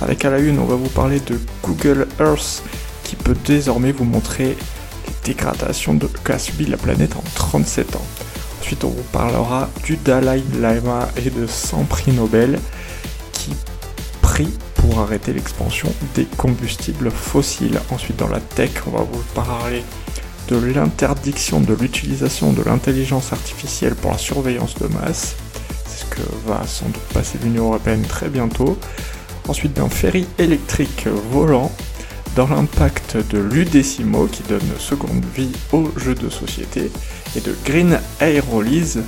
Avec à la une, on va vous parler de Google Earth qui peut désormais vous montrer les dégradations qu'a subi la planète en 37 ans. Ensuite, on vous parlera du Dalai Lama et de 100 prix Nobel qui prient pour arrêter l'expansion des combustibles fossiles. Ensuite, dans la tech, on va vous parler de l'interdiction de l'utilisation de l'intelligence artificielle pour la surveillance de masse. C'est ce que va sans doute passer l'Union Européenne très bientôt. Ensuite d'un ferry électrique volant dans l'impact de l'Udecimo qui donne seconde vie aux jeux de société et de Green Aerolyse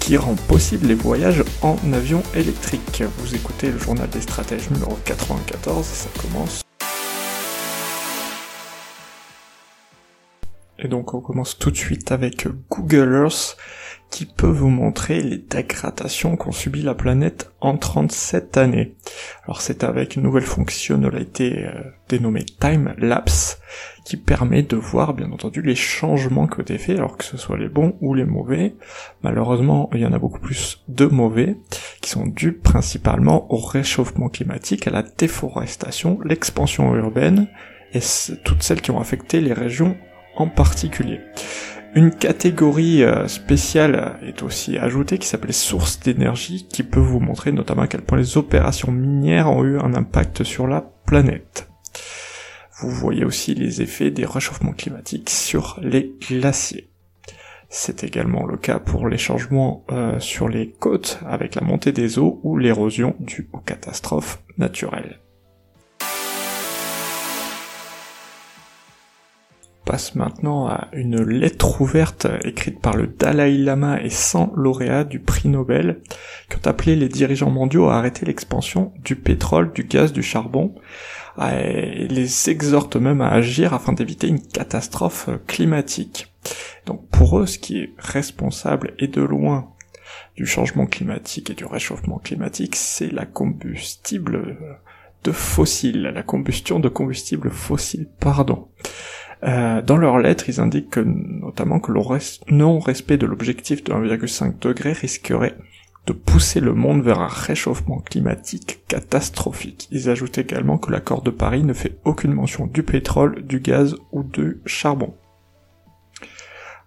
qui rend possible les voyages en avion électrique. Vous écoutez le journal des stratèges numéro 94 et ça commence Et donc on commence tout de suite avec Google Earth qui peut vous montrer les dégradations qu'ont subi la planète en 37 années. Alors c'est avec une nouvelle fonctionnalité euh, dénommée Time Lapse qui permet de voir bien entendu les changements que été faits, alors que ce soit les bons ou les mauvais. Malheureusement, il y en a beaucoup plus de mauvais qui sont dus principalement au réchauffement climatique, à la déforestation, l'expansion urbaine et toutes celles qui ont affecté les régions en particulier. Une catégorie euh, spéciale est aussi ajoutée qui s'appelle sources d'énergie qui peut vous montrer notamment à quel point les opérations minières ont eu un impact sur la planète. Vous voyez aussi les effets des réchauffements climatiques sur les glaciers. C'est également le cas pour les changements euh, sur les côtes avec la montée des eaux ou l'érosion due aux catastrophes naturelles. Passe maintenant à une lettre ouverte écrite par le Dalai Lama et 100 lauréats du prix Nobel qui ont appelé les dirigeants mondiaux à arrêter l'expansion du pétrole, du gaz, du charbon et les exhortent même à agir afin d'éviter une catastrophe climatique. Donc pour eux, ce qui est responsable et de loin du changement climatique et du réchauffement climatique, c'est la combustible de fossiles, la combustion de combustibles fossiles, pardon. Euh, dans leur lettre, ils indiquent notamment que le non-respect de l'objectif de 1,5 degré risquerait de pousser le monde vers un réchauffement climatique catastrophique. Ils ajoutent également que l'accord de Paris ne fait aucune mention du pétrole, du gaz ou du charbon.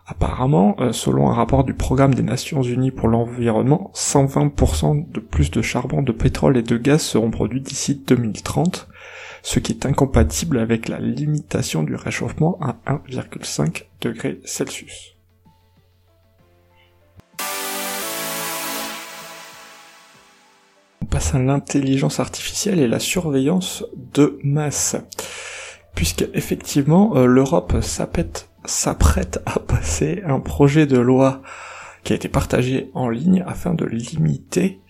Apparemment, euh, selon un rapport du programme des Nations Unies pour l'environnement, 120% de plus de charbon, de pétrole et de gaz seront produits d'ici 2030, ce qui est incompatible avec la limitation du réchauffement à 1,5 degré Celsius. On passe à l'intelligence artificielle et la surveillance de masse. Puisque effectivement euh, l'Europe s'apprête à passer un projet de loi qui a été partagé en ligne afin de limiter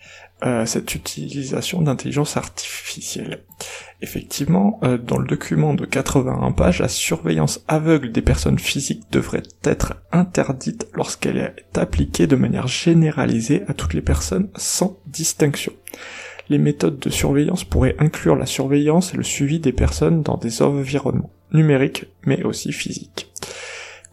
euh, cette utilisation d'intelligence artificielle. Effectivement, euh, dans le document de 81 pages, la surveillance aveugle des personnes physiques devrait être interdite lorsqu'elle est appliquée de manière généralisée à toutes les personnes sans distinction. Les méthodes de surveillance pourraient inclure la surveillance et le suivi des personnes dans des environnements numériques mais aussi physiques.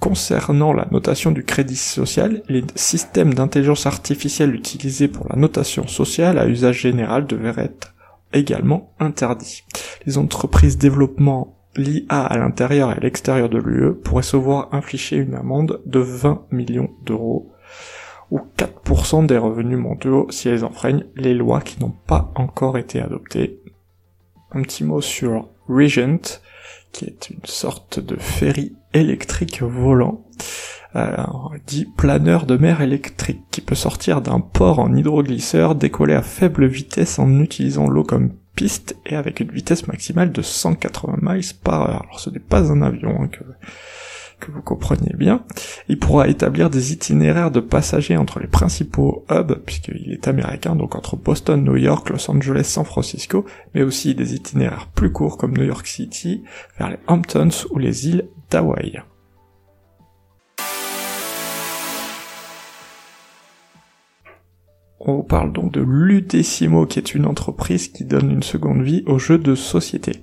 Concernant la notation du crédit social, les systèmes d'intelligence artificielle utilisés pour la notation sociale à usage général devraient être également interdits. Les entreprises développement l'IA à l'intérieur et à l'extérieur de l'UE pourraient se voir infliger une amende de 20 millions d'euros ou 4% des revenus mondiaux si elles enfreignent les lois qui n'ont pas encore été adoptées. Un petit mot sur Regent, qui est une sorte de ferry électrique volant, dit planeur de mer électrique, qui peut sortir d'un port en hydroglisseur, décoller à faible vitesse en utilisant l'eau comme piste et avec une vitesse maximale de 180 miles par heure. Alors ce n'est pas un avion, hein, que que vous compreniez bien. Il pourra établir des itinéraires de passagers entre les principaux hubs, puisqu'il est américain, donc entre Boston, New York, Los Angeles, San Francisco, mais aussi des itinéraires plus courts comme New York City, vers les Hamptons ou les îles d'Hawaï. On vous parle donc de Ludecimo, qui est une entreprise qui donne une seconde vie aux jeux de société.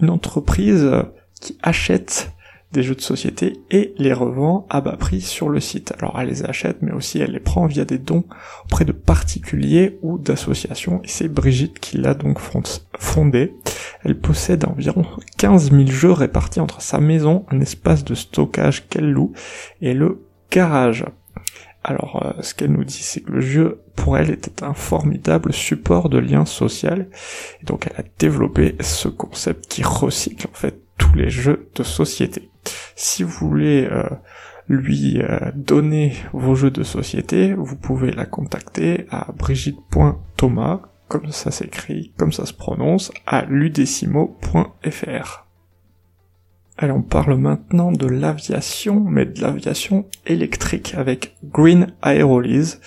Une entreprise qui achète des jeux de société et les revend à bas prix sur le site. Alors elle les achète, mais aussi elle les prend via des dons auprès de particuliers ou d'associations. Et c'est Brigitte qui l'a donc fondée. Elle possède environ 15 000 jeux répartis entre sa maison, un espace de stockage qu'elle loue, et le garage. Alors, euh, ce qu'elle nous dit, c'est que le jeu, pour elle, était un formidable support de lien social. Et donc, elle a développé ce concept qui recycle, en fait, tous les jeux de société. Si vous voulez euh, lui euh, donner vos jeux de société, vous pouvez la contacter à brigitte.thomas, comme ça s'écrit, comme ça se prononce, à ludecimo.fr. Alors on parle maintenant de l'aviation, mais de l'aviation électrique avec Green Aerolease.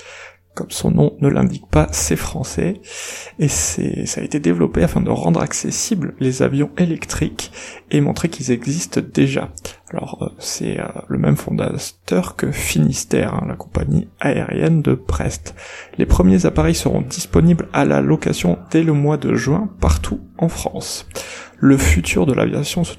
Comme son nom ne l'indique pas, c'est français. Et c'est, ça a été développé afin de rendre accessibles les avions électriques et montrer qu'ils existent déjà. Alors euh, c'est euh, le même fondateur que Finistère, hein, la compagnie aérienne de Brest. Les premiers appareils seront disponibles à la location dès le mois de juin partout en France. Le futur de l'aviation se,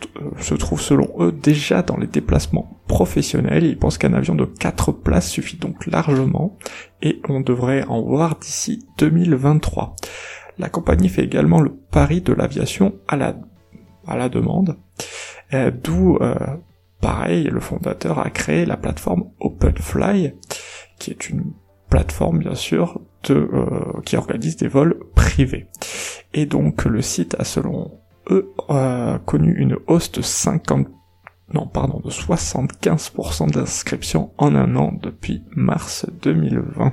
euh, trouve selon eux déjà dans les déplacements professionnels. Ils pensent qu'un avion de 4 places suffit donc largement et on devrait en voir d'ici 2023. La compagnie fait également le pari de l'aviation à la, à la demande, euh, d'où euh, pareil le fondateur a créé la plateforme OpenFly, qui est une plateforme bien sûr de, qui organise des vols privés. Et donc le site a selon eux, a connu une hausse de 50, non, pardon, de 75% d'inscriptions en un an depuis mars 2020.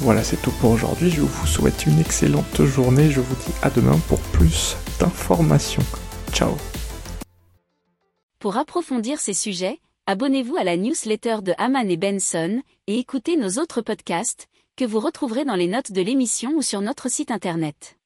Voilà, c'est tout pour aujourd'hui. Je vous souhaite une excellente journée. Je vous dis à demain pour plus d'informations. Ciao. Pour approfondir ces sujets, abonnez-vous à la newsletter de Haman et Benson et écoutez nos autres podcasts que vous retrouverez dans les notes de l'émission ou sur notre site internet.